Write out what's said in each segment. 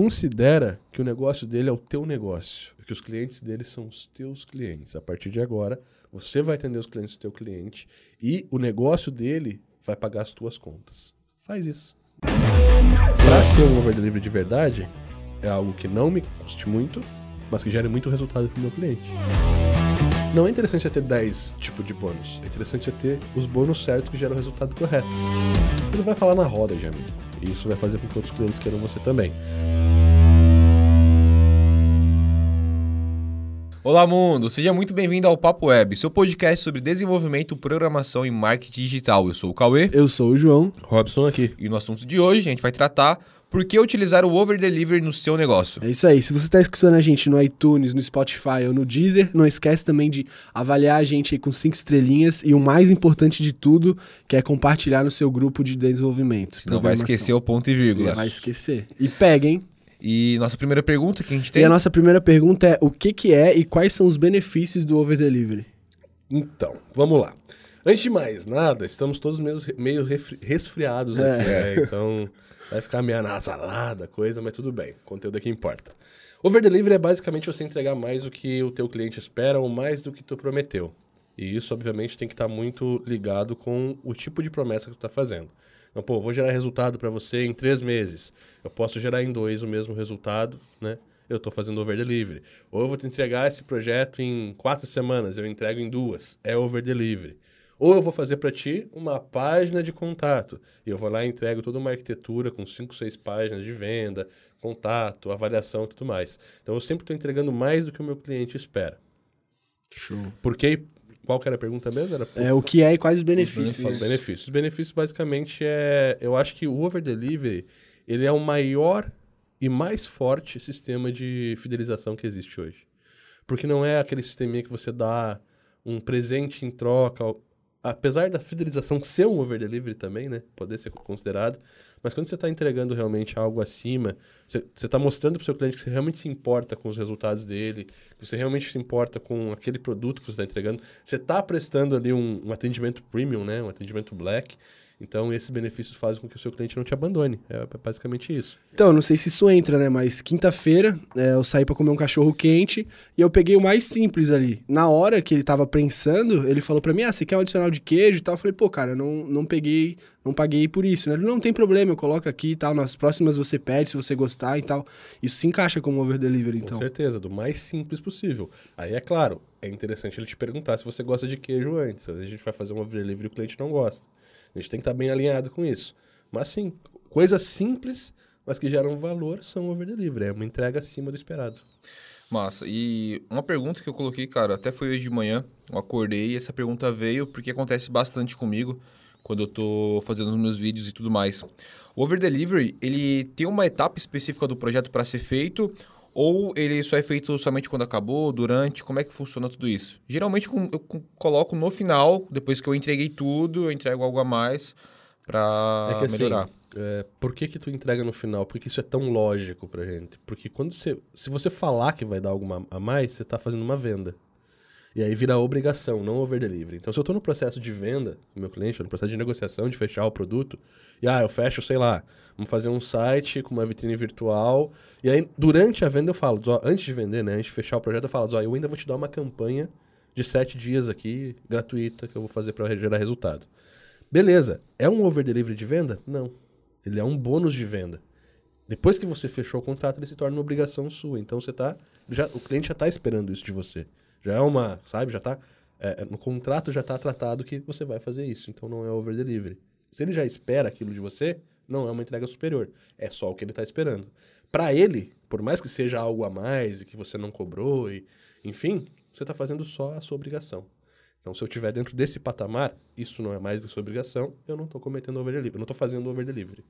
considera que o negócio dele é o teu negócio, que os clientes dele são os teus clientes. A partir de agora, você vai atender os clientes do teu cliente e o negócio dele vai pagar as tuas contas. Faz isso. Para ser um over delivery de verdade, é algo que não me custe muito, mas que gere muito resultado para o meu cliente. Não é interessante é ter 10 tipos de bônus. É interessante é ter os bônus certos que geram o resultado correto. Não vai falar na roda amigo. E isso vai fazer com que outros clientes queiram você também. Olá, mundo! Seja muito bem-vindo ao Papo Web, seu podcast sobre desenvolvimento, programação e marketing digital. Eu sou o Cauê. Eu sou o João. Robson aqui. E no assunto de hoje, a gente vai tratar por que utilizar o over delivery no seu negócio. É isso aí. Se você está escutando a gente no iTunes, no Spotify ou no Deezer, não esquece também de avaliar a gente aí com cinco estrelinhas e o mais importante de tudo, que é compartilhar no seu grupo de desenvolvimento. Não vai esquecer o ponto e vírgula. Vai esquecer. E pega, hein? E nossa primeira pergunta que a gente tem. E a nossa primeira pergunta é: o que, que é e quais são os benefícios do over delivery? Então, vamos lá. Antes de mais nada, estamos todos meio, meio resfriados aqui, é. né? Então. Vai ficar meio anasalada, coisa, mas tudo bem. O conteúdo é que importa. Over delivery é basicamente você entregar mais do que o teu cliente espera ou mais do que tu prometeu. E isso, obviamente, tem que estar tá muito ligado com o tipo de promessa que tu está fazendo. Então, pô, vou gerar resultado para você em três meses. Eu posso gerar em dois o mesmo resultado, né? Eu estou fazendo over delivery. Ou eu vou te entregar esse projeto em quatro semanas, eu entrego em duas. É over delivery. Ou eu vou fazer para ti uma página de contato. E eu vou lá e entrego toda uma arquitetura com cinco, seis páginas de venda, contato, avaliação e tudo mais. Então eu sempre estou entregando mais do que o meu cliente espera. Show. Porque qual que era a pergunta mesmo? Era por... É o que é e quais os benefícios. Os benefícios. Os benefícios basicamente é, eu acho que o over delivery, ele é o maior e mais forte sistema de fidelização que existe hoje. Porque não é aquele sisteminha que você dá um presente em troca, apesar da fidelização ser um over delivery também, né? Poder ser considerado. Mas quando você está entregando realmente algo acima, você está mostrando para o seu cliente que você realmente se importa com os resultados dele, que você realmente se importa com aquele produto que você está entregando. Você está prestando ali um, um atendimento premium, né? Um atendimento black. Então, esses benefícios fazem com que o seu cliente não te abandone. É basicamente isso. Então, não sei se isso entra, né? Mas quinta-feira é, eu saí para comer um cachorro quente e eu peguei o mais simples ali. Na hora que ele tava pensando, ele falou para mim: Ah, você quer um adicional de queijo e tal? Eu falei: Pô, cara, não, não peguei, não paguei por isso, né? Ele não tem problema, eu coloco aqui e tal. Nas próximas você pede se você gostar e tal. Isso se encaixa como over delivery, então. Com certeza, do mais simples possível. Aí é claro, é interessante ele te perguntar se você gosta de queijo antes. Às vezes a gente vai fazer um over delivery e o cliente não gosta. A gente tem que estar bem alinhado com isso. Mas sim, coisas simples, mas que geram valor, são over delivery. É uma entrega acima do esperado. Massa. E uma pergunta que eu coloquei, cara, até foi hoje de manhã, eu acordei e essa pergunta veio porque acontece bastante comigo quando eu tô fazendo os meus vídeos e tudo mais. O over delivery, ele tem uma etapa específica do projeto para ser feito ou ele só é feito somente quando acabou, durante? Como é que funciona tudo isso? Geralmente eu coloco no final, depois que eu entreguei tudo, eu entrego algo a mais para é assim, melhorar. É, por que que tu entrega no final? Porque isso é tão lógico pra gente. Porque quando você, se você falar que vai dar algo a mais, você está fazendo uma venda. E aí vira obrigação, não over delivery. Então, se eu estou no processo de venda do meu cliente, no processo de negociação, de fechar o produto, e ah, eu fecho, sei lá, vamos fazer um site com uma vitrine virtual. E aí, durante a venda, eu falo, antes de vender, né, antes de fechar o projeto, eu falo, ó, eu ainda vou te dar uma campanha de sete dias aqui, gratuita, que eu vou fazer para gerar resultado. Beleza. É um over delivery de venda? Não. Ele é um bônus de venda. Depois que você fechou o contrato, ele se torna uma obrigação sua. Então você tá. Já, o cliente já está esperando isso de você. Já é uma, sabe, já está é, é, no contrato já está tratado que você vai fazer isso, então não é over delivery. Se ele já espera aquilo de você, não é uma entrega superior, é só o que ele está esperando. Para ele, por mais que seja algo a mais e que você não cobrou, e, enfim, você está fazendo só a sua obrigação. Então, se eu estiver dentro desse patamar, isso não é mais da sua obrigação, eu não estou cometendo over delivery, eu não estou fazendo over delivery.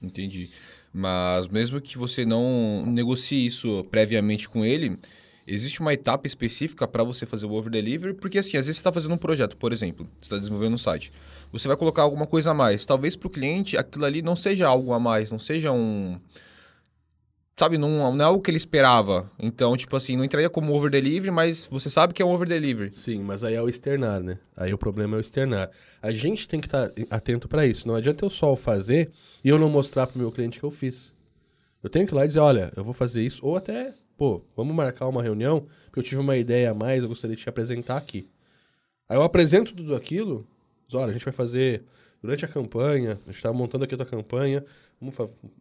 Entendi. Mas mesmo que você não negocie isso previamente com ele, Existe uma etapa específica para você fazer o over delivery, porque assim, às vezes você está fazendo um projeto, por exemplo, você está desenvolvendo um site. Você vai colocar alguma coisa a mais. Talvez para o cliente aquilo ali não seja algo a mais, não seja um. Sabe, não, não é algo que ele esperava. Então, tipo assim, não entraria como over delivery, mas você sabe que é um over delivery. Sim, mas aí é o externar, né? Aí o problema é o externar. A gente tem que estar tá atento para isso. Não adianta eu só fazer e eu não mostrar para o meu cliente que eu fiz. Eu tenho que ir lá e dizer, olha, eu vou fazer isso, ou até, pô, vamos marcar uma reunião, porque eu tive uma ideia a mais, eu gostaria de te apresentar aqui. Aí eu apresento tudo aquilo, diz, olha, a gente vai fazer durante a campanha, a gente está montando aqui a tua campanha, vamos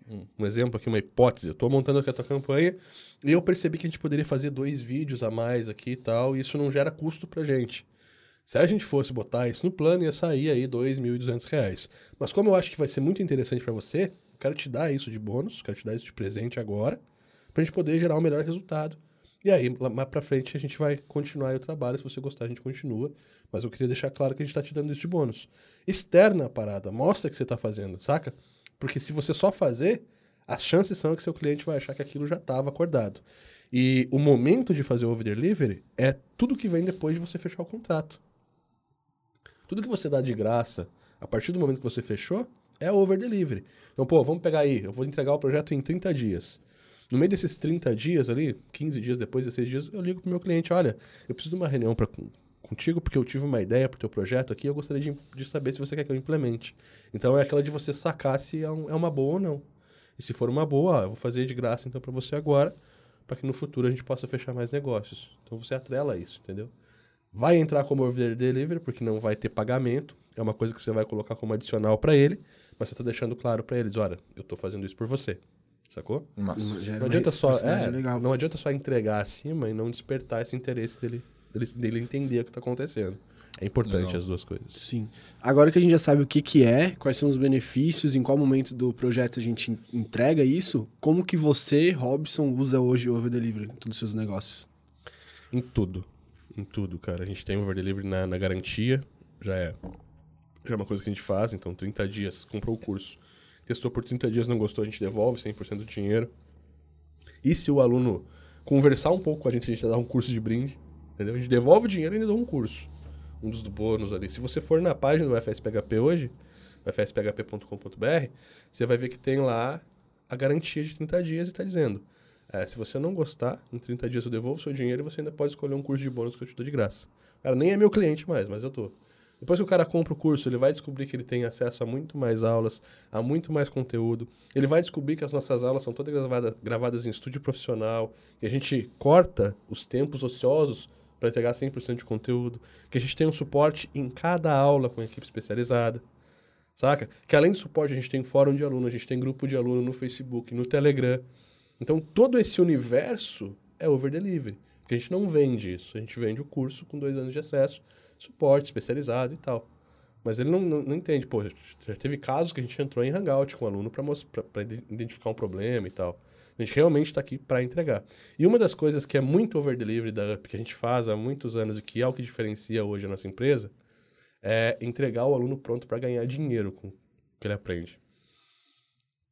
um, um exemplo aqui, uma hipótese, eu estou montando aqui a tua campanha, e eu percebi que a gente poderia fazer dois vídeos a mais aqui e tal, e isso não gera custo pra gente. Se a gente fosse botar isso no plano, ia sair aí R$ 2.200. Mas como eu acho que vai ser muito interessante para você, eu quero te dar isso de bônus, quero te dar isso de presente agora, pra gente poder gerar um melhor resultado. E aí, mais pra frente, a gente vai continuar o trabalho. Se você gostar, a gente continua. Mas eu queria deixar claro que a gente tá te dando isso de bônus. Externa a parada, mostra que você tá fazendo, saca? Porque se você só fazer, as chances são que seu cliente vai achar que aquilo já estava acordado. E o momento de fazer o over delivery é tudo que vem depois de você fechar o contrato. Tudo que você dá de graça, a partir do momento que você fechou, é over delivery. Então, pô, vamos pegar aí, eu vou entregar o projeto em 30 dias. No meio desses 30 dias ali, 15 dias depois, 16 dias, eu ligo pro meu cliente, olha, eu preciso de uma reunião para contigo porque eu tive uma ideia pro teu projeto aqui, eu gostaria de, de, saber se você quer que eu implemente. Então é aquela de você sacar se é, um, é uma boa ou não. E se for uma boa, ó, eu vou fazer de graça então para você agora, para que no futuro a gente possa fechar mais negócios. Então você atrela isso, entendeu? Vai entrar como over delivery porque não vai ter pagamento, é uma coisa que você vai colocar como adicional para ele, mas você está deixando claro para eles, olha, eu estou fazendo isso por você. Sacou? Nossa. Não adianta só, é, não adianta só entregar acima e não despertar esse interesse dele dele, dele entender o que está acontecendo. É importante Legal. as duas coisas. Sim. Agora que a gente já sabe o que, que é, quais são os benefícios, em qual momento do projeto a gente entrega isso, como que você, Robson, usa hoje o Over Delivery em todos os seus negócios? Em tudo. Em tudo, cara. A gente tem o Over Delivery na, na garantia, já é, já é uma coisa que a gente faz, então 30 dias, comprou o curso, testou por 30 dias, não gostou, a gente devolve 100% do dinheiro. E se o aluno conversar um pouco com a gente, a gente dá um curso de brinde. Entendeu? A gente devolve o dinheiro e ainda dá um curso. Um dos bônus ali. Se você for na página do FSPHP hoje, fsphp.com.br, você vai ver que tem lá a garantia de 30 dias e está dizendo: é, se você não gostar, em 30 dias eu devolvo seu dinheiro e você ainda pode escolher um curso de bônus que eu te dou de graça. Cara, nem é meu cliente mais, mas eu tô. Depois que o cara compra o curso, ele vai descobrir que ele tem acesso a muito mais aulas, a muito mais conteúdo. Ele vai descobrir que as nossas aulas são todas gravadas, gravadas em estúdio profissional, que a gente corta os tempos ociosos para entregar 100% de conteúdo, que a gente tem um suporte em cada aula com equipe especializada, saca? Que além do suporte a gente tem fórum de aluno, a gente tem grupo de aluno no Facebook, no Telegram. Então todo esse universo é over delivery, porque a gente não vende isso, a gente vende o curso com dois anos de acesso, suporte especializado e tal. Mas ele não, não, não entende, pô, já teve casos que a gente entrou em Hangout com o aluno para identificar um problema e tal. A gente realmente está aqui para entregar. E uma das coisas que é muito over delivery da UP, que a gente faz há muitos anos e que é o que diferencia hoje a nossa empresa, é entregar o aluno pronto para ganhar dinheiro com o que ele aprende.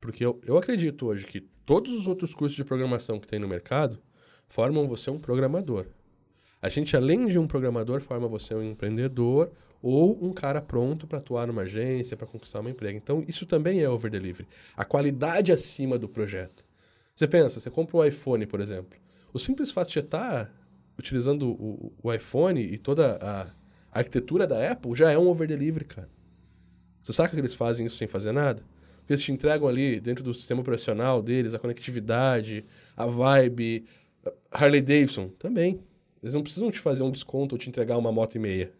Porque eu, eu acredito hoje que todos os outros cursos de programação que tem no mercado formam você um programador. A gente, além de um programador, forma você um empreendedor ou um cara pronto para atuar numa agência, para conquistar um emprego. Então, isso também é over delivery. A qualidade acima do projeto. Você pensa, você compra o iPhone, por exemplo. O simples fato de estar tá utilizando o, o, iPhone e toda a, arquitetura da Apple já é um over delivery, cara. Você sabe que eles fazem isso sem fazer nada? Porque eles te entregam ali, dentro do sistema operacional deles, a conectividade, a vibe, Harley Davidson também. Eles não precisam te fazer um desconto ou te entregar uma moto e meia.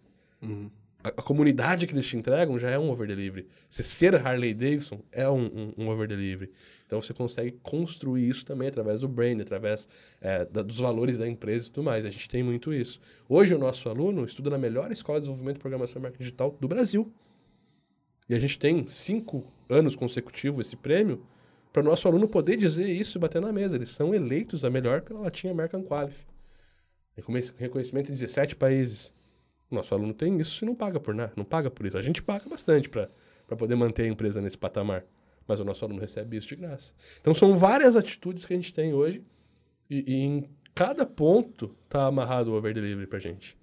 Uhum a, a, comunidade que eles te entregam já é um over delivery. Você ser Harley Davidson é um, um, um over delivery. Então você consegue construir isso também através do brand, através é, da, dos valores da empresa e tudo mais. A gente tem muito isso. Hoje o nosso aluno estuda na melhor escola de desenvolvimento de programação e marketing digital do Brasil. E a gente tem cinco anos consecutivos esse prêmio para o nosso aluno poder dizer isso e bater na mesa. Eles são eleitos a melhor pela Latinha American Qualify. Reconhecimento em 17 países. O nosso aluno tem isso e não paga por nada, não paga por isso. A gente paga bastante para poder manter a empresa nesse patamar, mas o nosso aluno recebe isso de graça. Então são várias atitudes que a gente tem hoje e, e em cada ponto está amarrado o over delivery para gente.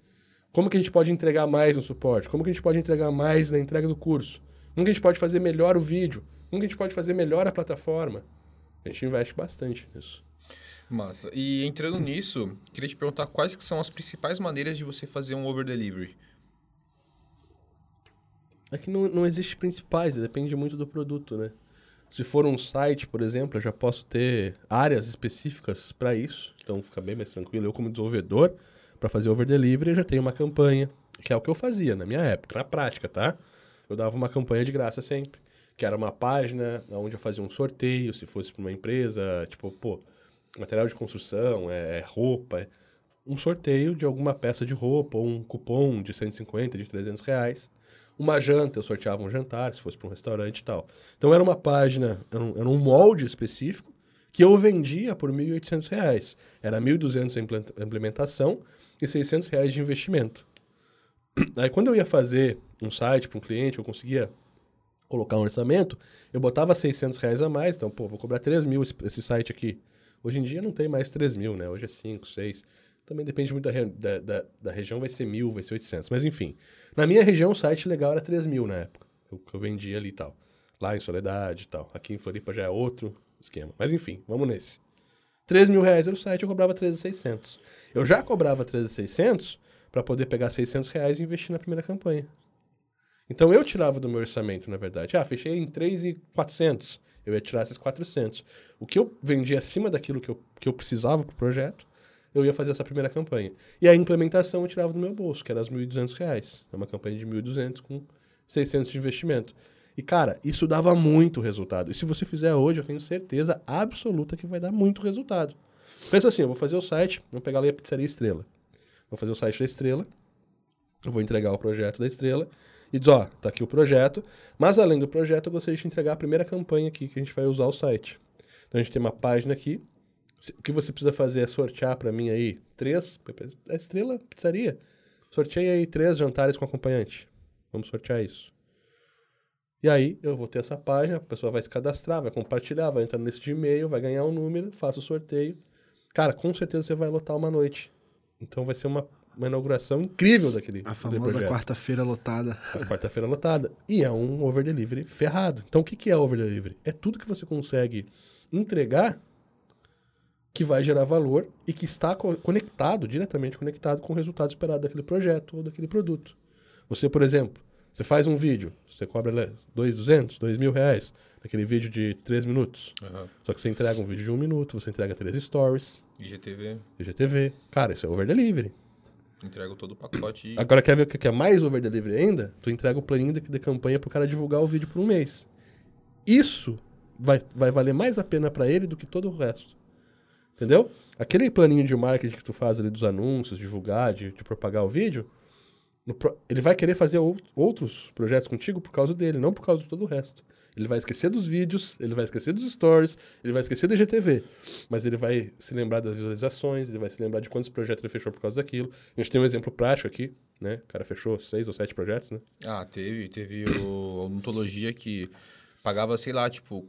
Como que a gente pode entregar mais no suporte? Como que a gente pode entregar mais na entrega do curso? Como que a gente pode fazer melhor o vídeo? Como que a gente pode fazer melhor a plataforma? A gente investe bastante nisso. Massa. E entrando nisso, queria te perguntar quais que são as principais maneiras de você fazer um over delivery. É que não, não existe principais, depende muito do produto, né? Se for um site, por exemplo, eu já posso ter áreas específicas para isso. Então fica bem mais tranquilo. Eu, como desenvolvedor, para fazer over delivery, eu já tenho uma campanha, que é o que eu fazia na minha época, na prática, tá? Eu dava uma campanha de graça sempre, que era uma página onde eu fazia um sorteio, se fosse para uma empresa, tipo, pô, material de construção, é, é roupa, é um sorteio de alguma peça de roupa, ou um cupom de 150, de 300 reais. Uma janta, eu sorteava um jantar, se fosse para um restaurante e tal. Então era uma página, era um, era um molde específico, que eu vendia por R$ 1.800. Era R$ 1.200 a implementação e 600 reais de investimento. Aí quando eu ia fazer um site para um cliente, eu conseguia colocar um orçamento, eu botava 600 reais a mais, então, pô, vou cobrar 3 mil esse, esse site aqui. Hoje em dia não tem mais 3 mil, né? Hoje é 5, 6. Também depende muito da, da, da, da, região, vai ser mil, vai ser 800. Mas enfim, na minha região o site legal era 3 mil na época, que eu vendia ali e tal. Lá em Soledade e tal. Aqui em Floripa já é outro esquema. Mas enfim, vamos nesse. 3 mil reais era o site, eu cobrava 13,600. Eu já cobrava 13,600 para poder pegar 600 reais e investir na primeira campanha. Então eu tirava do meu orçamento, na verdade. Ah, fechei em 3,400. Eu ia tirar esses 400. O que eu vendi acima daquilo que eu, que eu precisava para o projeto, eu ia fazer essa primeira campanha. E a implementação eu tirava do meu bolso, que era R$ 1.200. É uma campanha de R$ 1.200 com 600 de investimento. E, cara, isso dava muito resultado. E se você fizer hoje, eu tenho certeza absoluta que vai dar muito resultado. Pensa assim, eu vou fazer o site, vou pegar ali a Pizzaria Estrela. Vou fazer o site da Estrela, eu vou entregar o projeto da Estrela e diz, ó, tá aqui o projeto, mas além do projeto, eu gostaria de entregar a primeira campanha aqui que a gente vai usar o site. Então a gente tem uma página aqui, o que você precisa fazer é sortear para mim aí três. A estrela pizzaria. Sorteia aí três jantares com acompanhante. Vamos sortear isso. E aí eu vou ter essa página, a pessoa vai se cadastrar, vai compartilhar, vai entrar nesse e-mail, vai ganhar um número, faça o sorteio. Cara, com certeza você vai lotar uma noite. Então vai ser uma, uma inauguração incrível daquele A famosa quarta-feira lotada. A quarta-feira lotada. E é um over delivery ferrado. Então o que, que é over delivery? É tudo que você consegue entregar que vai gerar valor e que está conectado, diretamente conectado com o resultado esperado daquele projeto ou daquele produto. Você, por exemplo, você faz um vídeo, você cobra 2.200, 2 mil reais, naquele vídeo de 3 minutos. Uhum. Só que você entrega um vídeo de 1 um minuto, você entrega 3 stories. IGTV. IGTV. Cara, isso é over delivery. Entrega todo o pacote. E... Agora, quer ver o que é mais over delivery ainda? Tu entrega o planinho de, de campanha pro cara divulgar o vídeo por um mês. Isso vai, vai valer mais a pena para ele do que todo o resto. Entendeu? Aquele planinho de marketing que tu faz ali dos anúncios, divulgar, de, de propagar o vídeo, ele vai querer fazer ou, outros projetos contigo por causa dele, não por causa de todo o resto. Ele vai esquecer dos vídeos, ele vai esquecer dos stories, ele vai esquecer do IGTV. Mas ele vai se lembrar das visualizações, ele vai se lembrar de quantos projetos ele fechou por causa daquilo. A gente tem um exemplo prático aqui, né? O cara fechou seis ou sete projetos, né? Ah, teve. Teve o, a odontologia que pagava, sei lá, tipo,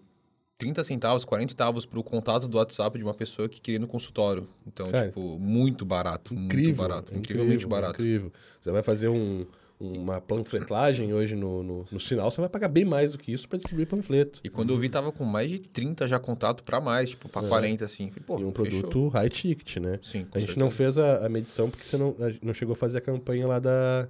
30 centavos, 40 centavos para o contato do WhatsApp de uma pessoa que queria ir no consultório. Então, é. tipo, muito barato. Incrível, muito barato. Incrivelmente incrível, barato. Incrível. Você vai fazer um, uma panfletagem hoje no, no, no, sinal, você vai pagar bem mais do que isso para distribuir panfleto. E quando eu vi, tava com mais de 30 já contato para mais, tipo, para é. 40, assim. Falei, Pô, e um produto fechou. high ticket, né? Sim, A gente certeza. não fez a, a medição porque você não, não chegou a fazer a campanha lá da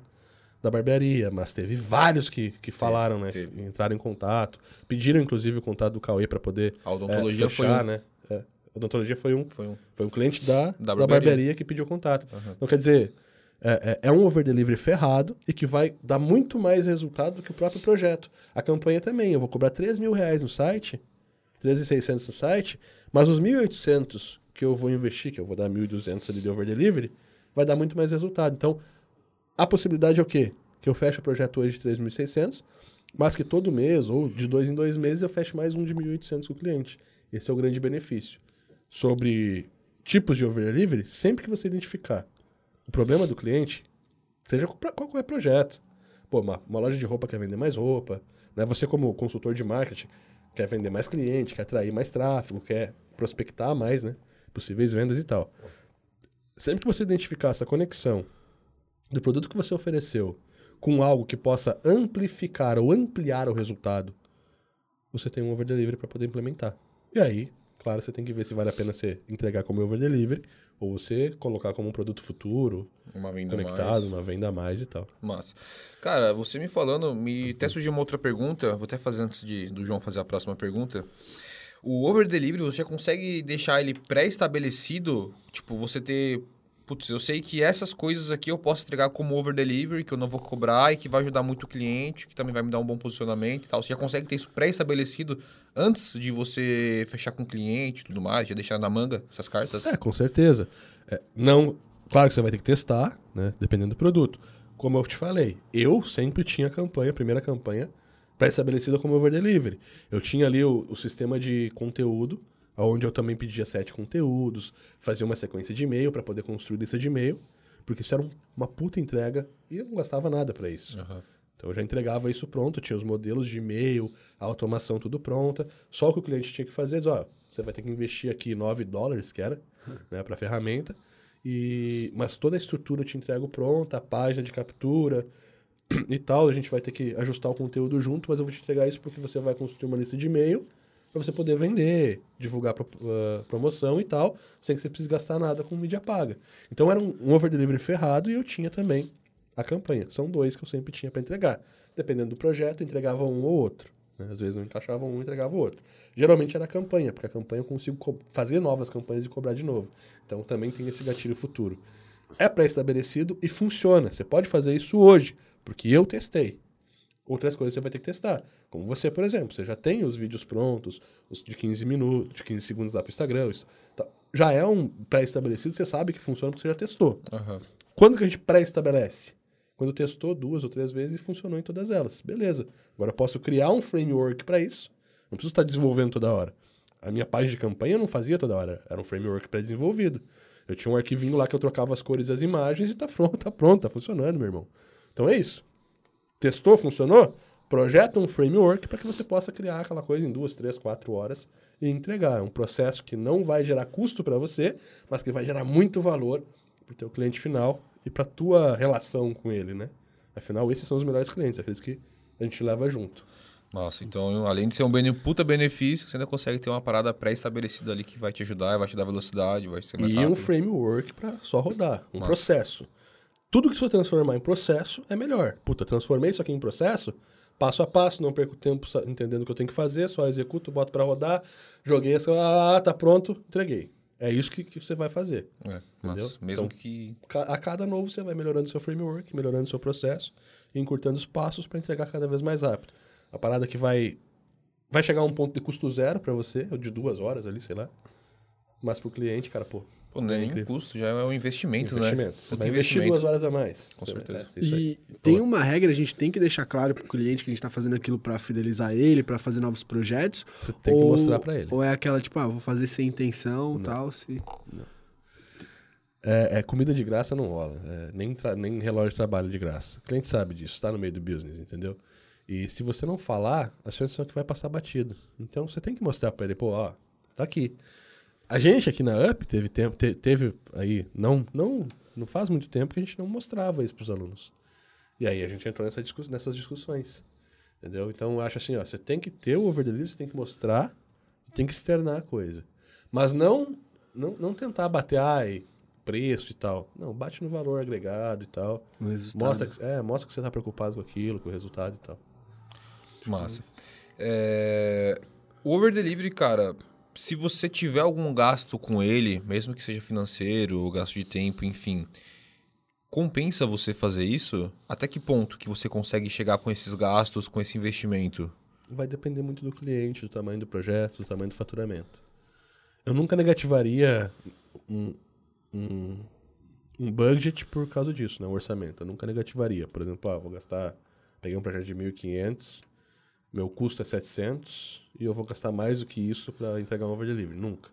da barbearia, mas teve vários que, que falaram, né? Teve. Entraram em contato, pediram inclusive o contato do Cauê para poder a odontologia é, fechar, foi um. né? É. A odontologia foi um, foi um, foi um cliente da, da, barbearia. da barbearia que pediu contato. Uhum. Então, quer dizer, é, é, é, um over delivery ferrado e que vai dar muito mais resultado do que o próprio projeto. A campanha também, eu vou cobrar 3 mil reais no site, 13.600 no site, mas os 1.800 que eu vou investir, que eu vou dar 1.200 ali de over delivery, vai dar muito mais resultado. Então, a possibilidade é o quê? Que eu feche o projeto hoje de 3.600, mas que todo mês, ou de dois em dois meses, eu feche mais um de 1.800 com o cliente. Esse é o grande benefício. Sobre tipos de over delivery, sempre que você identificar o problema do cliente, seja qual é projeto. Pô, uma, uma, loja de roupa quer vender mais roupa, né? Você como consultor de marketing quer vender mais cliente, quer atrair mais tráfego, quer prospectar mais, né? Possíveis vendas e tal. Sempre que você identificar essa conexão do produto que você ofereceu com algo que possa amplificar ou ampliar o resultado, você tem um over delivery para poder implementar. E aí, claro, você tem que ver se vale a pena você entregar como over delivery ou você colocar como um produto futuro, Uma venda conectado, mais. uma venda a mais e tal. Massa. Cara, você me falando, me até surgiu uma outra pergunta. Vou até fazer antes de, do João fazer a próxima pergunta. O over delivery, você já consegue deixar ele pré-estabelecido? Tipo, você ter. Putz, eu sei que essas coisas aqui eu posso entregar como over delivery, que eu não vou cobrar e que vai ajudar muito o cliente, que também vai me dar um bom posicionamento e tal. Você já consegue ter isso pré-estabelecido antes de você fechar com o cliente e tudo mais? Já deixar na manga essas cartas? É, com certeza. É, não, claro que você vai ter que testar, né? Dependendo do produto. Como eu te falei, eu sempre tinha campanha, primeira campanha, pré-estabelecida como over delivery. Eu tinha ali o, o sistema de conteúdo, onde eu também pedia sete conteúdos, fazia uma sequência de e-mail para poder construir lista de e-mail, porque isso era um- uma puta entrega e eu não gastava nada para isso. Aham. Então eu já entregava isso pronto, tinha os modelos de e-mail, a automação tudo pronta. Só o que o cliente tinha que fazer ó, você vai ter que investir aqui 9 dólares, que era, né, para ferramenta. E mas toda a estrutura eu te entrego pronta, a página de captura e tal, a gente vai ter que ajustar o conteúdo junto, mas eu vou te entregar isso porque você vai construir uma lista de e-mail para você poder vender, divulgar pro, ah, promoção e tal, sem que você precise gastar nada com mídia paga. Então era um, um over delivery ferrado e eu tinha também a campanha. São dois que eu sempre tinha para entregar. Dependendo do projeto, entregava um ou outro. né? Às vezes não encaixava um, entregava o outro. Geralmente era a campanha, porque a campanha eu consigo co- fazer novas campanhas e cobrar de novo. Então também tem esse gatilho futuro. É pré-estabelecido e funciona. Você pode fazer isso hoje, porque eu testei. Outras coisas você vai ter que testar. Como você, por exemplo, você já tem os vídeos prontos, os de 15 minutos, de 15 segundos lá para o Instagram. isso, tá. Já é um pré-estabelecido, você sabe que funciona porque você já testou. Aham. Quando que a gente pré-estabelece? Quando testou duas ou três vezes e funcionou em todas elas. Beleza. Agora eu posso criar um framework para isso. Não preciso estar desenvolvendo toda hora. A minha página de campanha eu não fazia toda hora. Era um framework pré-desenvolvido. Eu tinha um arquivinho lá que eu trocava as cores e as imagens e tá pronto, tá pronto, tá funcionando, meu irmão. Então é isso. Testou, funcionou? Projeta um framework para que você possa criar aquela coisa em duas, três, quatro horas e entregar. É um processo que não vai gerar custo para você, mas que vai gerar muito valor para o teu cliente final e para tua relação com ele, né? Afinal, esses são os melhores clientes, aqueles que a gente leva junto. Nossa, então além de ser um bene- puta benefício, você ainda consegue ter uma parada pré-estabelecida ali que vai te ajudar, vai te dar velocidade, vai ser mais E rápido. um framework para só rodar, um Massa. processo. Tudo que você transformar em processo é melhor. Puta, transformei isso aqui em processo, passo a passo, não perco tempo entendendo o que eu tenho que fazer, só executo, boto para rodar, joguei essa, ah, tá pronto, entreguei. É isso que, que você vai fazer. É, mas mesmo Então- que. A cada novo você vai melhorando seu framework, melhorando seu processo, e encurtando os passos para entregar cada vez mais rápido. A parada que vai vai chegar a um ponto de custo zero para você, ou de duas horas ali, sei lá. Mas pro cliente, cara, pô, Pô, não é É nem um incrível. custo, já é um investimento, investimento. né? Você vai investir duas horas a mais. Com certeza. é, isso aí. E tem uma regra, a gente tem que deixar claro pro cliente que a gente tá fazendo aquilo pra fidelizar ele, pra fazer novos projetos. Você tem que ou- mostrar para ele. Ou é aquela, tipo, ah, vou fazer sem intenção e tal, se... É, é, comida de graça não rola. É, nem, tra- nem relógio de trabalho de graça. O cliente sabe disso, está no meio do business, entendeu? E se você não falar, as chances são que vai passar batido. Então você tem que mostrar para ele, pô, ó, tá aqui. A gente aqui na UP teve tempo, te- teve aí, não, não, não faz muito tempo que a gente não mostrava isso pros alunos. E aí a gente entrou nessa discuss- nessas discussões. Entendeu? Então eu acho assim, ó, você tem que ter o over delivery, você tem que mostrar, tem que externar a coisa. Mas não, não, não tentar bater, ai, preço e tal. Não, bate no valor agregado e tal. Mostra que, é, mostra que você tá preocupado com aquilo, com o resultado e tal. Massa. É, O over delivery, cara, se você tiver algum gasto com ele, mesmo que seja financeiro, gasto de tempo, enfim, compensa você fazer isso? Até que ponto que você consegue chegar com esses gastos, com esse investimento? Vai depender muito do cliente, do tamanho do projeto, do tamanho do faturamento. Eu nunca negativaria um, um, um budget por causa disso, né? Um orçamento. Eu nunca negativaria. Por exemplo, ah, vou gastar... Peguei um projeto de 1.500, meu custo é 700 e eu vou gastar mais do que isso para entregar um over delivery. Nunca.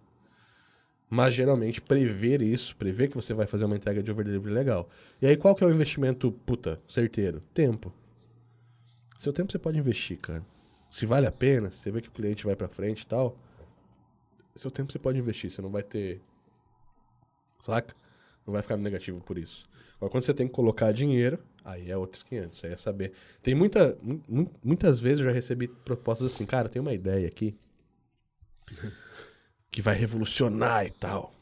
Mas geralmente prever isso, prever que você vai fazer uma entrega de over delivery legal. E aí qual que é o investimento, puta, certeiro? Tempo. Seu tempo você pode investir, cara. Se vale a pena, se você vê que o cliente vai pra frente e tal, seu tempo você pode investir, você não vai ter. Saca? Não vai ficar negativo por isso. Agora, quando você tem que colocar dinheiro, aí é outros 500. Aí é saber. Tem muita. mu- mu- muitas vezes eu já recebi propostas assim, cara, tem uma ideia aqui. que vai revolucionar e tal.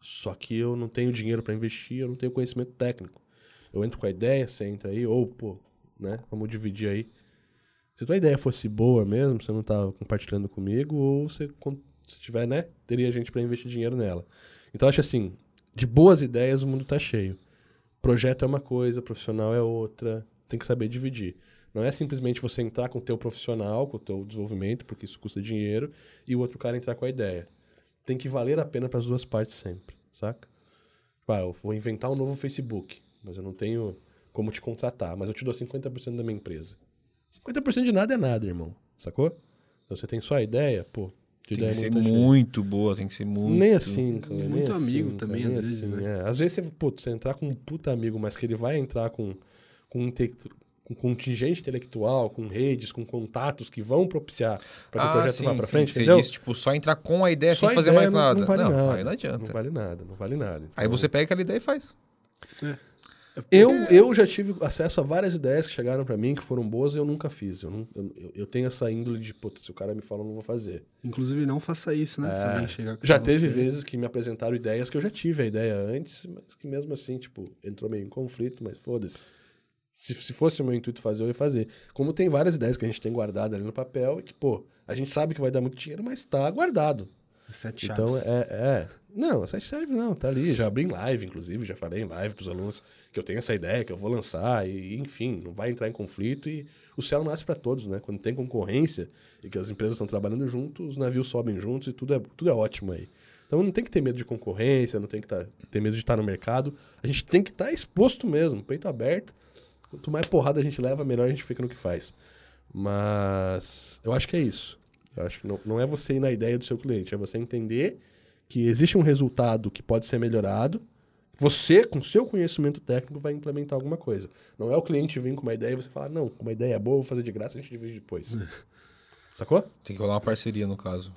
Só que eu não tenho dinheiro para investir, eu não tenho conhecimento técnico. Eu entro com a ideia, você entra aí, ou, pô, né? Vamos dividir aí. Se tua ideia fosse boa mesmo, você não tá compartilhando comigo, ou você, se tiver, né? Teria gente para investir dinheiro nela. Então, acho assim, de boas ideias o mundo tá cheio. Projeto é uma coisa, profissional é outra. Tem que saber dividir. Não é simplesmente você entrar com o teu profissional, com o teu desenvolvimento, porque isso custa dinheiro, e o outro cara entrar com a ideia. Tem que valer a pena para as duas partes sempre, saca? Ah, eu vou inventar um novo Facebook, mas eu não tenho como te contratar, mas eu te dou 50% da minha empresa. 50% de nada é nada, irmão, sacou? Então você tem só a ideia, pô, de Tem que ser muito muito boa, tem que ser muito. nem assim, cara. nem Muito assim, amigo cara, também, nem às vezes, assim, né? é. Às vezes você, putz, você entrar com um puta amigo, mas que ele vai entrar com, com, inte- com contingente intelectual, com redes, com contatos que vão propiciar para que o projeto vá para frente, Ah, Você entendeu? disse, tipo, só entrar com a ideia Só sem fazer ideia mais não- nada. Não vale nada. aí não adianta. Não vale nada, não vale nada. Aí Então, você pega aquela ideia e faz. Eu, eu já tive acesso a várias ideias que chegaram para mim, que foram boas e eu nunca fiz. Eu, não, eu, eu tenho essa índole de, puta, se o cara me fala, eu não vou fazer. Inclusive, não faça isso, né? É, Já você. teve vezes que me apresentaram ideias que eu já tive a ideia antes, mas que mesmo assim, tipo, entrou meio em conflito, mas foda-se. Se, se fosse o meu intuito fazer, eu ia fazer. Como tem várias ideias que a gente tem guardado ali no papel e que, pô, a gente sabe que vai dar muito dinheiro, mas tá guardado. Sete Então, chaves. é, é. Não, sete chave não, tá ali. Já abri em live, inclusive, já falei em live pros alunos que eu tenho essa ideia, que eu vou lançar, e enfim, não vai entrar em conflito. E o céu nasce para todos, né? Quando tem concorrência e que as empresas estão trabalhando juntos, os navios sobem juntos e tudo é, tudo é ótimo aí. Então não tem que ter medo de concorrência, não tem que tá, ter medo de estar no mercado. A gente tem que estar exposto mesmo, peito aberto. Quanto mais porrada a gente leva, melhor a gente fica no que faz. Mas eu acho que é isso. Eu acho que não, não é você ir na ideia do seu cliente, é você entender que existe um resultado que pode ser melhorado. Você, com seu conhecimento técnico, vai implementar alguma coisa. Não é o cliente vir com uma ideia e você falar, não, uma ideia é boa, vou fazer de graça, a gente divide depois. Sacou? Tem que rolar uma parceria, no caso.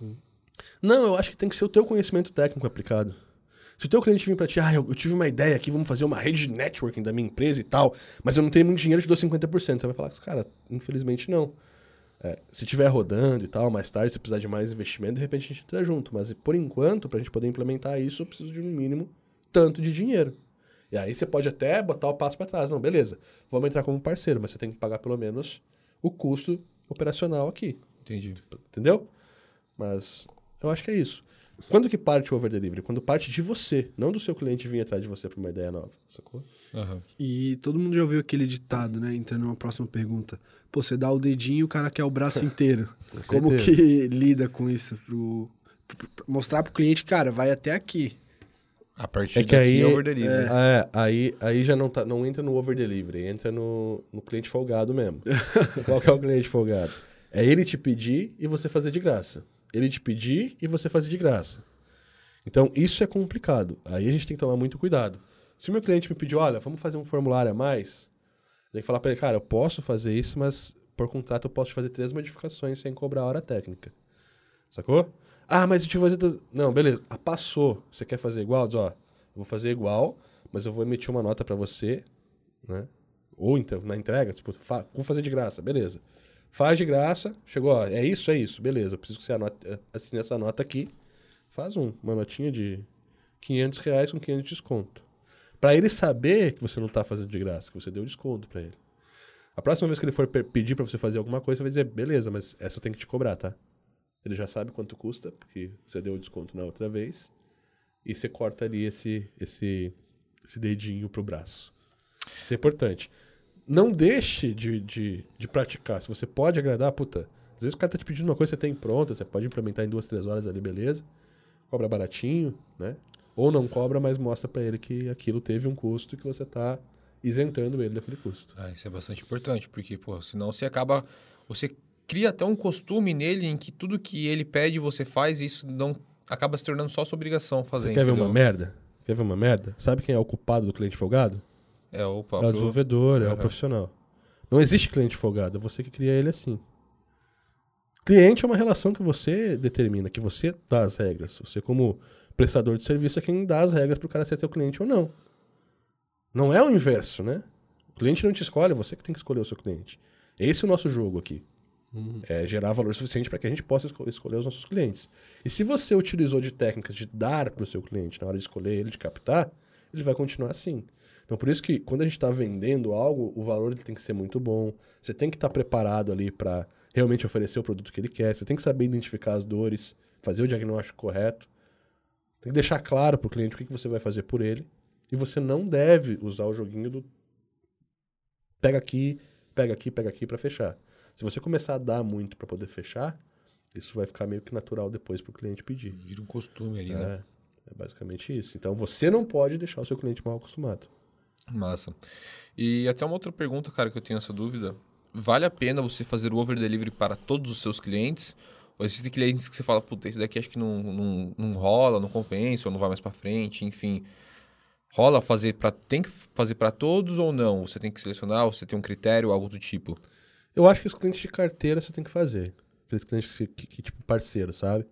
Não, eu acho que tem que ser o teu conhecimento técnico aplicado. Se o teu cliente vir pra ti, ah, eu, eu tive uma ideia aqui, vamos fazer uma rede de networking da minha empresa e tal, mas eu não tenho muito dinheiro, eu te dou 50%. Você vai falar, cara, infelizmente não. É, se tiver rodando e tal, mais tarde, se precisar de mais investimento, de repente a gente entra junto. Mas por enquanto, pra gente poder implementar isso, eu preciso de no mínimo tanto de dinheiro. E aí você pode até botar o passo pra trás. Não, beleza, vamos entrar como parceiro, mas você tem que pagar pelo menos o custo operacional aqui. Entendi. Entendeu? Mas eu acho que é isso. Quando que parte o over delivery? Quando parte de você, não do seu cliente vir atrás de você para uma ideia nova, sacou? Aham. E todo mundo já ouviu aquele ditado, né? Entrando numa próxima pergunta. Pô, você dá o dedinho e o cara quer o braço inteiro. Com Como que lida com isso? Pro, pro- pro- mostrar pro cliente, cara, vai até aqui. A partir É que daqui aí, é over delivery. é, aí, aí já não, tá, não entra no over delivery, entra no, no cliente folgado mesmo. Qual que é o cliente folgado? É ele te pedir e você fazer de graça. Ele te pedir e você fazer de graça. Então, isso é complicado. Aí a gente tem que tomar muito cuidado. Se o meu cliente me pedir, olha, vamos fazer um formulário a mais, tem que falar para ele, cara, eu posso fazer isso, mas por contrato eu posso fazer três modificações sem cobrar a hora técnica. Sacou? Ah, mas eu te fazer. tudo- Não, beleza. Ah, passou. Você quer fazer igual? Diz, ó, eu vou fazer igual, mas eu vou emitir uma nota para você, né? Ou então, na entrega, tipo, fa- vou fazer de graça, beleza. Faz de graça, chegou, ó, é isso, é isso, beleza. Preciso que você anote, eh, assine essa nota aqui. Faz um, uma notinha de 500 reais com 500 de desconto. Pra ele saber que você não tá fazendo de graça, que você deu desconto pra ele. A próxima vez que ele for pe- pedir pra você fazer alguma coisa, você vai dizer, beleza, mas essa eu tenho que te cobrar, tá? Ele já sabe quanto custa, porque você deu o desconto na outra vez. E você corta ali esse, esse, esse dedinho pro braço. Isso é importante. Não deixe de, de, de praticar. Se você pode agradar, puta. Às vezes o cara tá te pedindo uma coisa que você tem pronta, você pode implementar em duas, três horas ali, beleza. Cobra baratinho, né? Ou não cobra, mas mostra pra ele que aquilo teve um custo e que você tá isentando ele daquele custo. Ah, isso é bastante importante, porque, pô, senão você acaba. Você cria até um costume nele em que tudo que ele pede você faz e isso não acaba se tornando só sua obrigação fazer. Você quer ver entendeu? uma merda? Quer ver uma merda? Sabe quem é o culpado do cliente folgado? É o É o próprio. desenvolvedor, é o Aham. profissional. Não existe cliente folgado, é você que cria ele assim. Cliente é uma relação que você determina, que você dá as regras. Você, como prestador de serviço, é quem dá as regras para o cara ser seu cliente ou não. Não é o inverso, né? O cliente não te escolhe, é você que tem que escolher o seu cliente. Esse é o nosso jogo aqui. É gerar valor suficiente para que a gente possa esco- escolher os nossos clientes. E se você utilizou de técnicas de dar para o seu cliente na hora de escolher ele, de captar, ele vai continuar assim. Então, por isso que quando a gente está vendendo algo, o valor ele tem que ser muito bom. Você tem que estar preparado ali para realmente oferecer o produto que ele quer. Você tem que saber identificar as dores, fazer o diagnóstico correto. Tem que deixar claro para o cliente o que, que você vai fazer por ele. E você não deve usar o joguinho do pega aqui, pega aqui, pega aqui para fechar. Se você começar a dar muito para poder fechar, isso vai ficar meio que natural depois para o cliente pedir. Vira um costume ali, né? É, basicamente isso. Então você não pode deixar o seu cliente mal acostumado. Massa. E até uma outra pergunta, cara, que eu tenho essa dúvida. Vale a pena você fazer o over delivery para todos os seus clientes? Ou existem clientes que você fala, puta, esse daqui acho que não, não, não rola, não compensa, ou não vai mais para frente, enfim. Rola fazer para tem que fazer para todos ou não? Você tem que selecionar, você tem um critério, algo do tipo. Eu acho que os clientes de carteira você tem que fazer. Aqueles clientes que, que, que, tipo parceiro, sabe?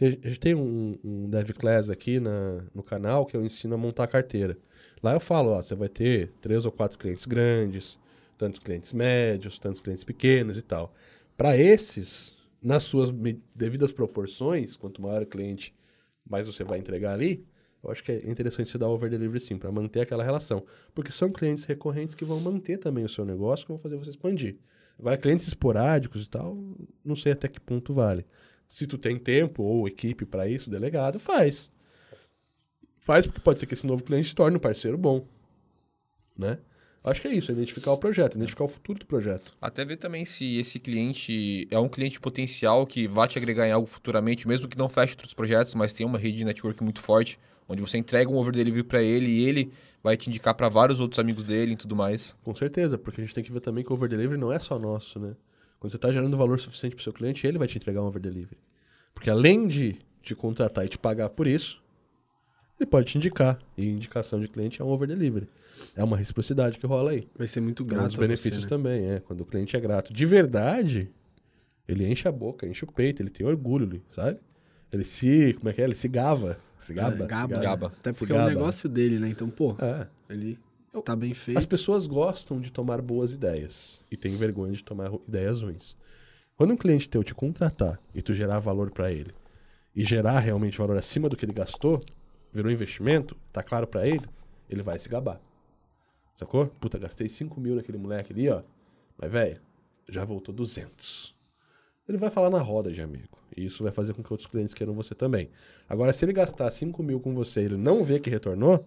A gente tem um, um Dev Class aqui na, no canal que eu ensino a montar carteira. Lá eu falo, ó, você vai ter três ou quatro clientes grandes, tantos clientes médios, tantos clientes pequenos e tal. Para esses, nas suas devidas proporções, quanto maior o cliente, mais você vai entregar ali, eu acho que é interessante você dar over delivery sim, para manter aquela relação. Porque são clientes recorrentes que vão manter também o seu negócio, que vão fazer você expandir. Agora, clientes esporádicos e tal, não sei até que ponto vale. Se tu tem tempo ou equipe para isso, delegado, faz. Faz porque pode ser que esse novo cliente se torne um parceiro bom. Né? Acho que é isso, é identificar o projeto, identificar o futuro do projeto. Até ver também se esse cliente é um cliente potencial que vai te agregar em algo futuramente, mesmo que não feche outros projetos, mas tem uma rede de network muito forte, onde você entrega um over delivery para ele e ele vai te indicar para vários outros amigos dele e tudo mais. Com certeza, porque a gente tem que ver também que o over delivery não é só nosso, né? Quando você está gerando valor suficiente para o seu cliente, ele vai te entregar um over delivery. Porque além de te contratar e te pagar por isso, ele pode te indicar. E indicação de cliente é um over delivery. É uma reciprocidade que rola aí. Vai ser muito É um grato dos benefícios você, né? também, é. Quando o cliente é grato de verdade, ele enche a boca, enche o peito, ele tem orgulho, ele- sabe? Ele se. Como é que é? Ele se gava. Se gaba. É, gaba, se gaba. Até Se porque é um gaba. negócio dele, né? Então, pô, É. ele está bem feito. As pessoas gostam de tomar boas ideias e têm vergonha de tomar ideias ruins. Quando um cliente teu te contratar e tu gerar valor para ele e gerar realmente valor acima do que ele gastou, virou investimento, tá claro para ele, ele vai se gabar. Sacou? Puta, gastei 5 mil naquele moleque ali, ó. Mas, velho, já voltou 200. Ele vai falar na roda de amigo. E isso vai fazer com que outros clientes queiram você também. Agora, se ele gastar 5 mil com você e ele não vê que retornou,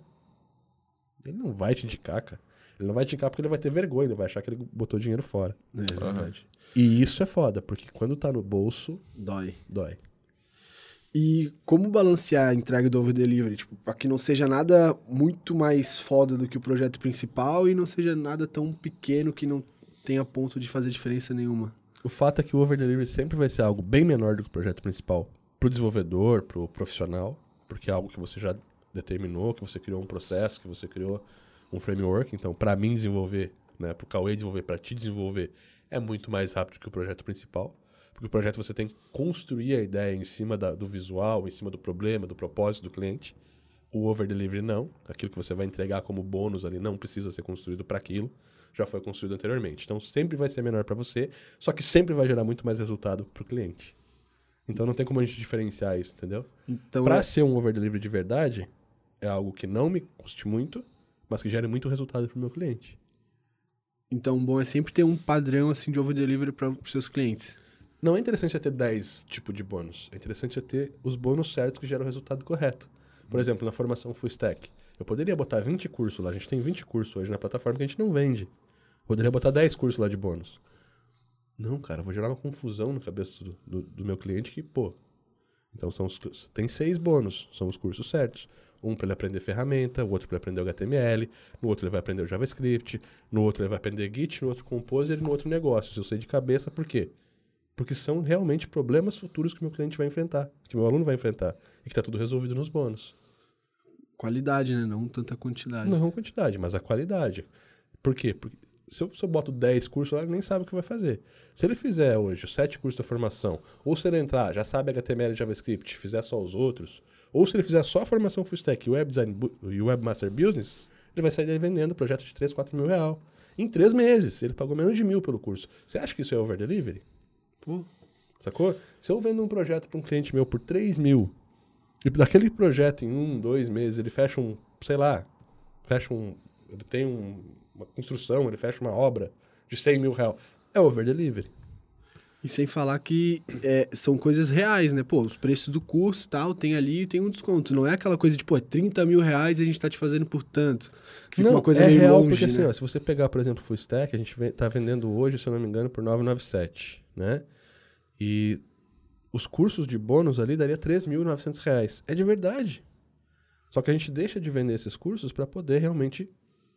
ele não vai te indicar, cara. Ele não vai te indicar porque ele vai ter vergonha, ele vai achar que ele botou dinheiro fora. É verdade. E isso é foda, porque quando tá no bolso, Dói. dói. E como balancear a entrega do over delivery? Tipo, para que não seja nada muito mais foda do que o projeto principal e não seja nada tão pequeno que não tenha ponto de fazer diferença nenhuma. O fato é que o over delivery sempre vai ser algo bem menor do que o projeto principal pro desenvolvedor, pro profissional, porque é algo que você já determinou, que você criou um processo, que você criou um framework. Então, para mim desenvolver, né, pro Cauê desenvolver, para te desenvolver, é muito mais rápido que o projeto principal. Porque o projeto você tem que construir a ideia em cima da- do visual, em cima do problema, do propósito do cliente. O over delivery não. Aquilo que você vai entregar como bônus ali não precisa ser construído para aquilo. Já foi construído anteriormente. Então sempre vai ser menor para você, só que sempre vai gerar muito mais resultado para o cliente. Então não tem como a gente diferenciar isso, entendeu? Então, Para é- ser um over delivery de verdade, é algo que não me custe muito, mas que gere muito resultado para o meu cliente. então bom é sempre ter um padrão assim de over delivery para os seus clientes. Não é interessante você ter 10 tipos de bônus. É interessante você ter os bônus certos que geram o resultado correto. Por exemplo, na formação Full Stack. Eu poderia botar 20 cursos lá. A gente tem 20 cursos hoje na plataforma que a gente não vende. Poderia botar 10 cursos lá de bônus. Não, cara, eu vou gerar uma confusão na cabeça do, do, do meu cliente que, pô. Então são os, tem seis bônus, são os cursos certos. Um para ele aprender ferramenta, o outro para ele aprender o HTML, no outro ele vai aprender o JavaScript, no outro ele vai aprender Git, no outro Composer e no outro negócios. Eu sei de cabeça por quê? Porque são realmente problemas futuros que o meu cliente vai enfrentar, que meu aluno vai enfrentar, e que está tudo resolvido nos bônus. Qualidade, né? Não tanta quantidade. Não a quantidade, mas a qualidade. Por quê? Porque se eu, se eu boto 10 cursos lá, ele nem sabe o que vai fazer. Se ele fizer hoje os 7 cursos da formação, ou se ele entrar, já sabe HTML e JavaScript, fizer só os outros, ou se ele fizer só a formação Full Stack e Web Design e Webmaster Business, ele vai sair vendendo projeto de 3, 4 mil real. Em 3 meses, ele pagou menos de mil pelo curso. Você acha que isso é over delivery? Pô. Sacou? Se eu vendo um projeto para um cliente meu por 3 mil, e daquele projeto em um, dois meses, ele fecha um, sei lá, fecha um. Ele tem um, uma construção, ele fecha uma obra de 100 mil reais. É over delivery. E sem falar que é, são coisas reais, né? Pô, os preços do curso e tal, tem ali e tem um desconto. Não é aquela coisa de, pô, é 30 mil reais e a gente tá te fazendo por tanto. Que fica não, uma coisa é meio real longe, porque assim, né? ó, se você pegar, por exemplo, o Full Stack, a gente tá vendendo hoje, se eu não me engano, por 997, né? E os cursos de bônus ali daria 3.900 reais. É de verdade. Só que a gente deixa de vender esses cursos para poder realmente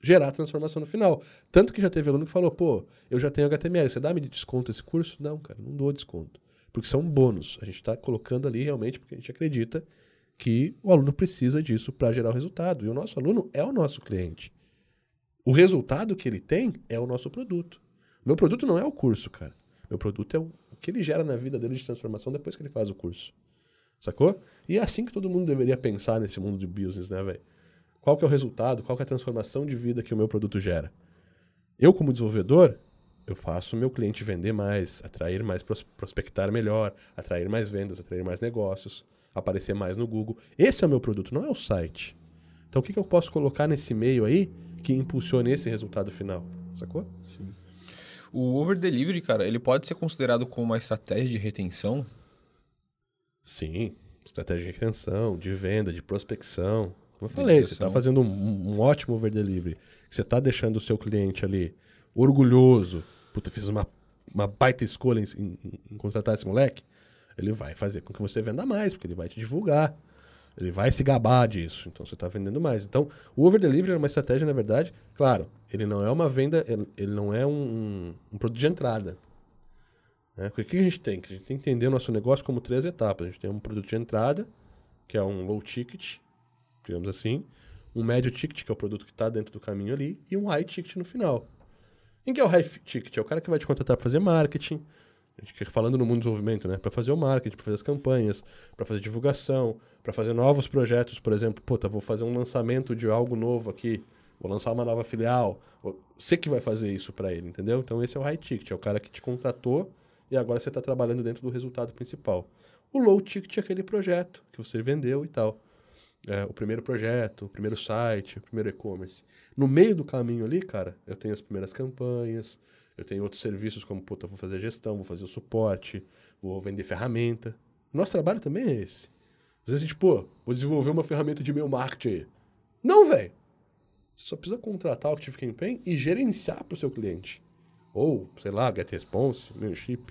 gerar transformação no final. Tanto que já teve aluno que falou, pô, eu já tenho HTML, você dá-me de desconto esse curso? Não, cara, não dou desconto. Porque são bônus. A gente está colocando ali realmente porque a gente acredita que o aluno precisa disso para gerar o resultado. E o nosso aluno é o nosso cliente. O resultado que ele tem é o nosso produto. Meu produto não é o curso, cara. Meu produto é o que ele gera na vida dele de transformação depois que ele faz o curso. Sacou? E é assim que todo mundo deveria pensar nesse mundo de business, né, velho? Qual que é o resultado, qual que é a transformação de vida que o meu produto gera? Eu, como desenvolvedor, eu faço o meu cliente vender mais, atrair mais, pros- prospectar melhor, atrair mais vendas, atrair mais negócios, aparecer mais no Google. Esse é o meu produto, não é o site. Então, o que, que eu posso colocar nesse meio aí que impulsione esse resultado final? Sacou? O over delivery, cara, ele pode ser considerado como uma estratégia de retenção? Sim, estratégia de retenção, de venda, de prospecção. Como eu falei, você está fazendo um, um ótimo over delivery. Você está deixando o seu cliente ali orgulhoso. Puta, fiz uma, uma baita escolha em, em- em contratar esse moleque. Ele vai fazer com que você venda mais, porque ele vai te divulgar. Ele vai se gabar disso. Então você está vendendo mais. Então, o over delivery é uma estratégia, na verdade, claro, ele não é uma venda, ele, ele não é um, um, produto de entrada. Né? O que a gente tem? A gente tem que entender o nosso negócio como três etapas. A gente tem um produto de entrada, que é um low ticket, digamos assim, um médio ticket, que é o produto que está dentro do caminho ali, e um high ticket no final. Quem que é o high ticket? É o cara que vai te contratar para fazer marketing, a gente falando no mundo do desenvolvimento, né? Para fazer o marketing, para fazer as campanhas, para fazer divulgação, para fazer novos projetos, por exemplo, puta, vou fazer um lançamento de algo novo aqui, vou lançar uma nova filial. Você que vai fazer isso para ele, entendeu? Então esse é o high ticket, é o cara que te contratou e agora você está trabalhando dentro do resultado principal. O low ticket é aquele projeto que você vendeu e tal. É, o primeiro projeto, o primeiro site, o primeiro e-commerce. No meio do caminho ali, cara, eu tenho as primeiras campanhas, eu tenho outros serviços como, puta, vou fazer gestão, vou fazer o suporte, vou vender ferramenta. Nosso trabalho também é esse. Às vezes a gente, pô, vou desenvolver uma ferramenta de e-mail marketing aí. Não, velho. Você só precisa contratar o Active Campaign e gerenciar para o seu cliente. Ou, sei lá, GetResponse, Mailchimp.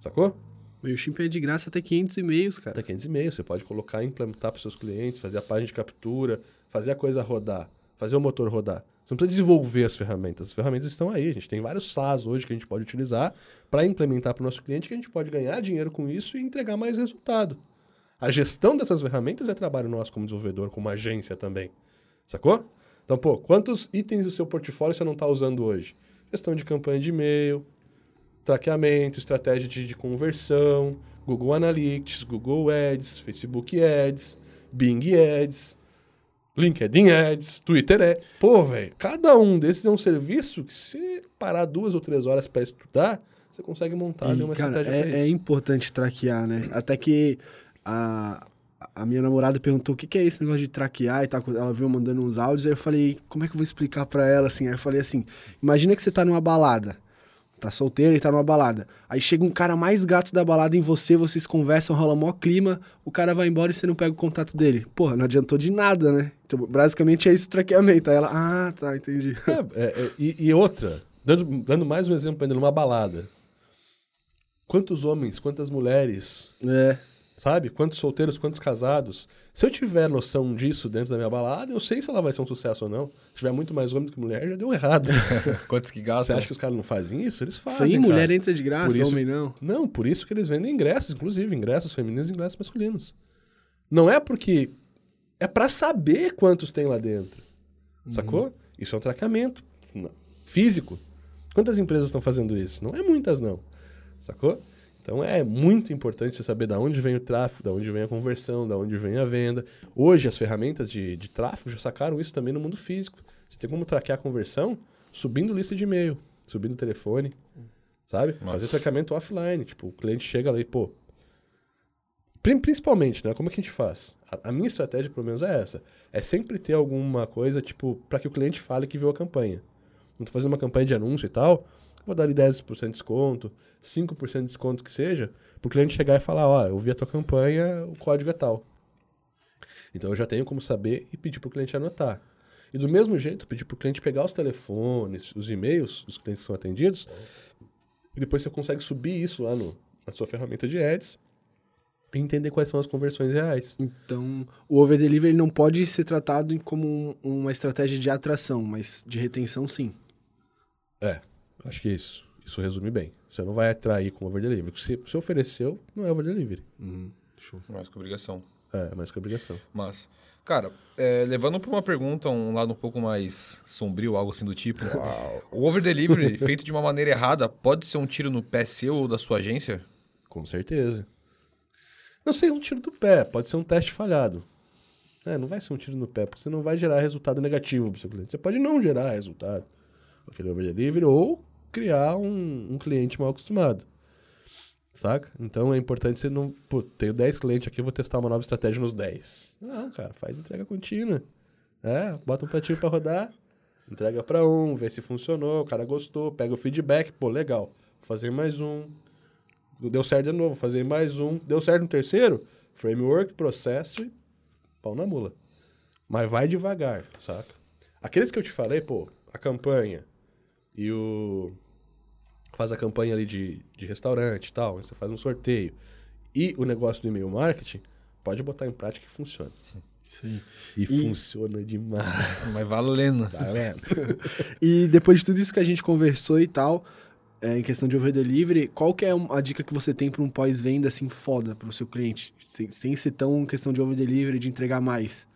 Sacou? Meu chimp é de graça até 500 e-mails, cara. Até 500 e-mails. Você pode colocar implementar para seus clientes, fazer a página de captura, fazer a coisa rodar, fazer o motor rodar. Você não precisa desenvolver as ferramentas. As ferramentas estão aí. A gente tem vários SaaS hoje que a gente pode utilizar para implementar para o nosso cliente que a gente pode ganhar dinheiro com isso e entregar mais resultado. A gestão dessas ferramentas é trabalho nosso como desenvolvedor, como agência também. Sacou? Então, pô, quantos itens do seu portfólio você não está usando hoje? Gestão de campanha de e-mail, traqueamento, estratégia de, de conversão, Google Analytics, Google Ads, Facebook Ads, Bing Ads, LinkedIn Ads, Twitter Ads. Pô, velho, cada um desses é um serviço que se parar duas ou três horas para estudar, você consegue montar ali E, uma cara, estratégia para é, é importante traquear, né? Até que a, a minha namorada perguntou o que, que é esse negócio de traquear e tal. Ela veio mandando uns áudios, aí eu falei, como é que eu vou explicar pra ela, assim? Aí eu falei assim, imagina que você tá numa balada. Tá solteiro e tá numa balada. Aí chega um cara mais gato da balada em você, vocês conversam, rola mó clima, o cara vai embora e você não pega o contato dele. Porra, não adiantou de nada, né? Então, basicamente é isso o traqueamento. Aí ela, ah, tá, entendi. É, é, é, e, e outra, dando, dando mais um exemplo ainda, numa balada. Quantos homens, quantas mulheres, É, sabe? Quantos solteiros, quantos casados. Se eu tiver noção disso dentro da minha balada, eu sei se ela vai ser um sucesso ou não. Se tiver muito mais homem do que mulher, já deu errado. Quantos que Você gastam? acha que os caras não fazem isso? Eles fazem, mulher cara. entra de graça, Por isso- homem não. Não, por isso que eles vendem ingressos, inclusive ingressos femininos e ingressos masculinos. Não é porque é pra saber quantos tem lá dentro. Sacou? Isso é um tratamento físico. Quantas empresas estão fazendo isso? Não é muitas não. Sacou? Então é muito importante você saber da onde vem o tráfego, da onde vem a conversão, da onde vem a venda. Hoje as ferramentas de, de tráfego já sacaram isso também no mundo físico. Você tem como traquear a conversão subindo lista de e-mail, subindo telefone. Sabe? Nossa. Fazer tratamento offline. Tipo, o cliente chega lá e, pô. Prin- Principalmente, né? Como é que a gente faz? A, a minha estratégia, pelo menos, é essa. É sempre ter alguma coisa, tipo, para que o cliente fale que viu a campanha. Não tô fazendo uma campanha de anúncio e tal, vou dar ali 10% de desconto, 5% de desconto que seja, pro cliente chegar e falar, ó, eu vi a tua campanha, o código é tal. Então eu já tenho como saber e pedir pro cliente anotar. E do mesmo jeito, pedir pro cliente pegar os telefones, os e-mails dos clientes que são atendidos, e depois você consegue subir isso lá no, na sua ferramenta de ads e entender quais são as conversões reais. Então, o over delivery não pode ser tratado como um- uma estratégia de atração, mas de retenção sim. É, acho que é isso. Isso resume bem. Você não vai atrair com over delivery. Se você ofereceu, não é over delivery. Show. Mais que obrigação. É, mais que obrigação. Mas, cara, é, levando para uma pergunta, um lado um pouco mais sombrio, algo assim do tipo, o over delivery feito de uma maneira errada pode ser um tiro no pé seu ou da sua agência? Com certeza. Não sei um tiro do pé, pode ser um teste falhado. É, não vai ser um tiro no pé, porque você não vai gerar resultado negativo para seu cliente. Você pode não gerar resultado aquele over delivery ou criar um, um cliente mal acostumado. Saca? Então é importante você não. Pô, tenho 10 clientes aqui, vou testar uma nova estratégia nos 10. Não, cara, faz entrega contínua. É, bota um pratinho para rodar, entrega para um, vê se funcionou, o cara gostou, pega o feedback, pô, legal. Vou fazer mais um, Deu certo de novo, fazer mais um. Deu certo no terceiro, framework, processo e pau na mula. Mas vai devagar, saca? Aqueles que eu te falei, pô, a campanha e o. Faz a campanha ali de, de restaurante e tal, você faz um sorteio. E o negócio do e-mail marketing, pode botar em prática que funciona. Sim. E, E- funciona demais. Mas valendo. Vendo? E depois de tudo isso que a gente conversou e tal, é, em questão de over delivery, qual que é a dica que você tem para um pós-venda assim foda para o seu cliente, sem, sem ser tão questão de over delivery, de entregar mais?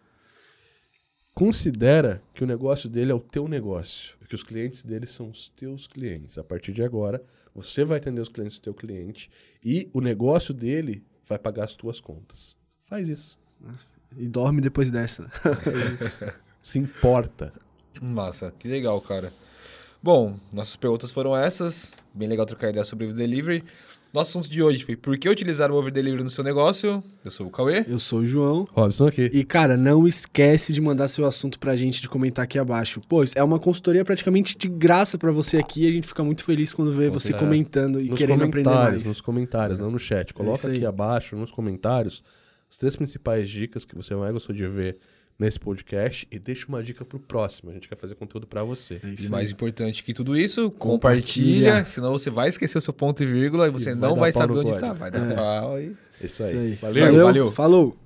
Considera que o negócio dele é o teu negócio, que os clientes dele são os teus clientes. A partir de agora, você vai atender os clientes do teu cliente e o negócio dele vai pagar as tuas contas. Faz isso. E dorme depois dessa. É isso. Se importa. Massa, que legal, cara. Bom, nossas perguntas foram essas. Bem legal trocar ideia sobre o delivery. Nosso assunto de hoje foi por que utilizar o over delivery no seu negócio? Eu sou o Cauê. Eu sou o João. Robson aqui. E, cara, não esquece de mandar seu assunto pra gente, de comentar aqui abaixo. Pô, isso é uma consultoria praticamente de graça pra você aqui e a gente fica muito feliz quando vê você certeza. comentando e nos querendo aprender mais. nos comentários, não no chat. isso Coloca aí. aqui abaixo, nos comentários, as três principais dicas que você mais gostou de ver nesse podcast e deixa uma dica pro próximo. A gente quer fazer conteúdo pra você. É isso E aí. mais importante que tudo isso, Compartilha. compartilha, senão você vai esquecer o seu ponto e vírgula e você vai não vai saber onde código. tá. Vai dar É. pau aí. Isso Isso aí. aí. Valeu. Valeu. Falou!